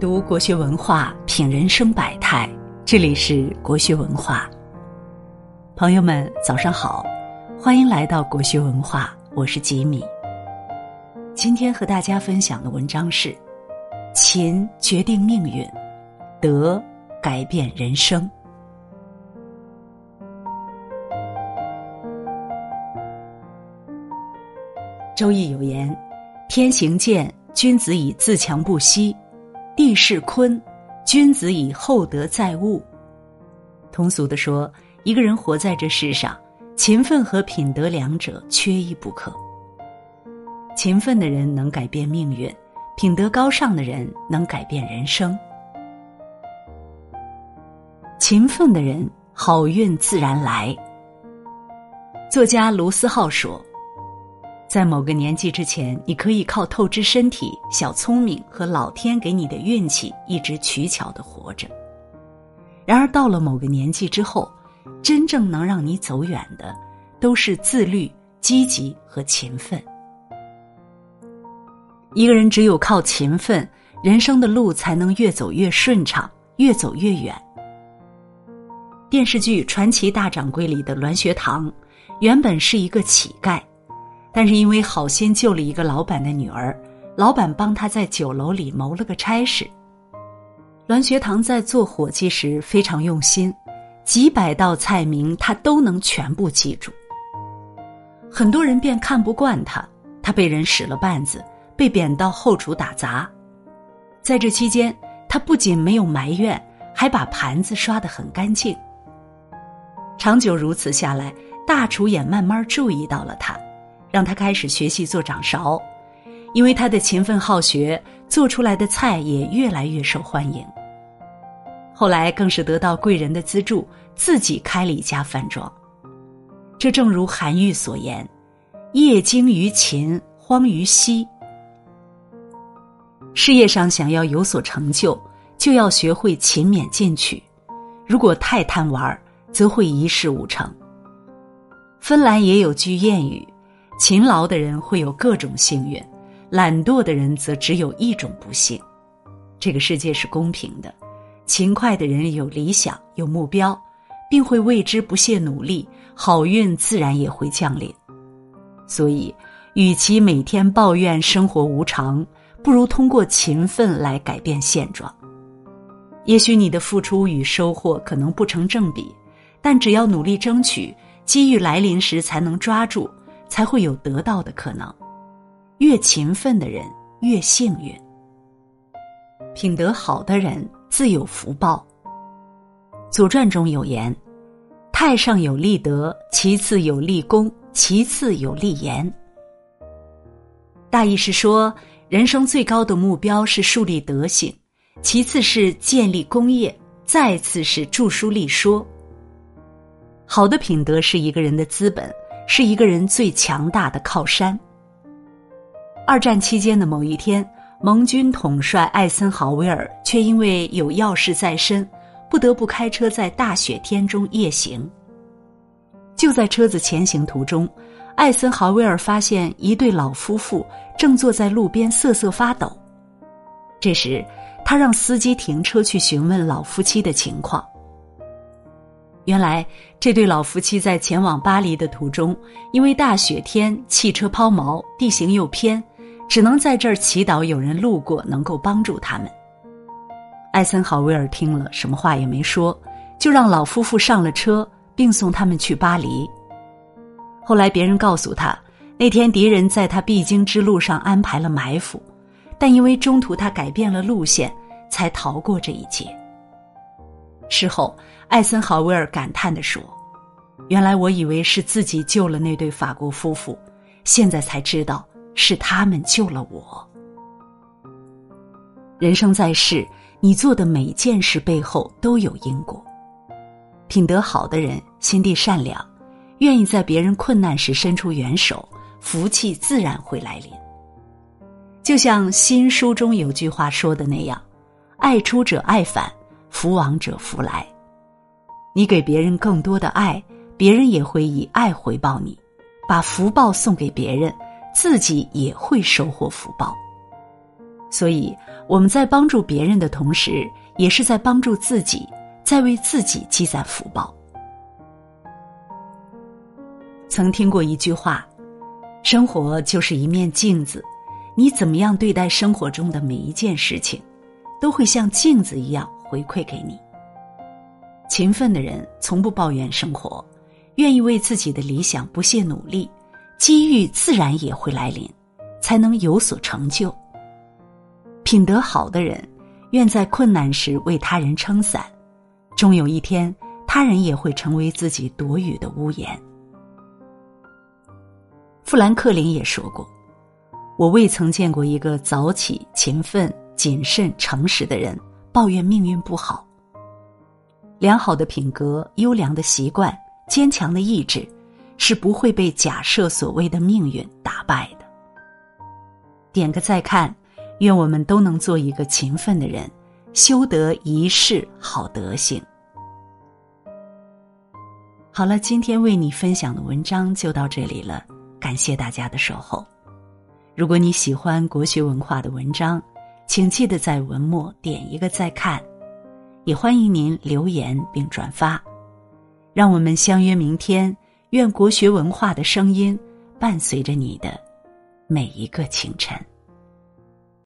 读国学文化，品人生百态。这里是国学文化。朋友们，早上好，欢迎来到国学文化，我是吉米。今天和大家分享的文章是：勤决定命运，德改变人生。周易有言：“天行健，君子以自强不息；地势坤，君子以厚德载物。”通俗的说，一个人活在这世上，勤奋和品德两者缺一不可。勤奋的人能改变命运，品德高尚的人能改变人生。勤奋的人，好运自然来。作家卢思浩说。在某个年纪之前，你可以靠透支身体、小聪明和老天给你的运气，一直取巧的活着。然而到了某个年纪之后，真正能让你走远的，都是自律、积极和勤奋。一个人只有靠勤奋，人生的路才能越走越顺畅，越走越远。电视剧《传奇大掌柜》里的栾学堂，原本是一个乞丐。但是因为好心救了一个老板的女儿，老板帮他在酒楼里谋了个差事。栾学堂在做伙计时非常用心，几百道菜名他都能全部记住。很多人便看不惯他，他被人使了绊子，被贬到后厨打杂。在这期间，他不仅没有埋怨，还把盘子刷得很干净。长久如此下来，大厨也慢慢注意到了他。让他开始学习做掌勺，因为他的勤奋好学，做出来的菜也越来越受欢迎。后来更是得到贵人的资助，自己开了一家饭庄。这正如韩愈所言：“业精于勤，荒于嬉。”事业上想要有所成就，就要学会勤勉进取。如果太贪玩，则会一事无成。芬兰也有句谚语。勤劳的人会有各种幸运，懒惰的人则只有一种不幸。这个世界是公平的，勤快的人有理想、有目标，并会为之不懈努力，好运自然也会降临。所以，与其每天抱怨生活无常，不如通过勤奋来改变现状。也许你的付出与收获可能不成正比，但只要努力争取，机遇来临时才能抓住。才会有得到的可能。越勤奋的人越幸运。品德好的人自有福报。《左传》中有言：“太上有立德，其次有立功，其次有立言。”大意是说，人生最高的目标是树立德行，其次是建立功业，再次是著书立说。好的品德是一个人的资本。是一个人最强大的靠山。二战期间的某一天，盟军统帅艾森豪威尔却因为有要事在身，不得不开车在大雪天中夜行。就在车子前行途中，艾森豪威尔发现一对老夫妇正坐在路边瑟瑟发抖。这时，他让司机停车去询问老夫妻的情况。原来这对老夫妻在前往巴黎的途中，因为大雪天汽车抛锚，地形又偏，只能在这儿祈祷有人路过能够帮助他们。艾森豪威尔听了，什么话也没说，就让老夫妇上了车，并送他们去巴黎。后来别人告诉他，那天敌人在他必经之路上安排了埋伏，但因为中途他改变了路线，才逃过这一劫。事后。艾森豪威尔感叹地说：“原来我以为是自己救了那对法国夫妇，现在才知道是他们救了我。人生在世，你做的每件事背后都有因果。品德好的人，心地善良，愿意在别人困难时伸出援手，福气自然会来临。就像新书中有句话说的那样：‘爱出者爱返，福往者福来。’”你给别人更多的爱，别人也会以爱回报你；把福报送给别人，自己也会收获福报。所以我们在帮助别人的同时，也是在帮助自己，在为自己积攒福报。曾听过一句话：“生活就是一面镜子，你怎么样对待生活中的每一件事情，都会像镜子一样回馈给你。”勤奋的人从不抱怨生活，愿意为自己的理想不懈努力，机遇自然也会来临，才能有所成就。品德好的人，愿在困难时为他人撑伞，终有一天，他人也会成为自己躲雨的屋檐。富兰克林也说过：“我未曾见过一个早起、勤奋、谨慎、诚实的人抱怨命运不好。良好的品格、优良的习惯、坚强的意志，是不会被假设所谓的命运打败的。”点个再看，愿我们都能做一个勤奋的人，修得一世好德行。好了，今天为你分享的文章就到这里了。感谢大家的守候。如果你喜欢国学文化的文章，请记得在文末点一个再看，也欢迎您留言并转发。让我们相约明天，愿国学文化的声音伴随着你的每一个清晨。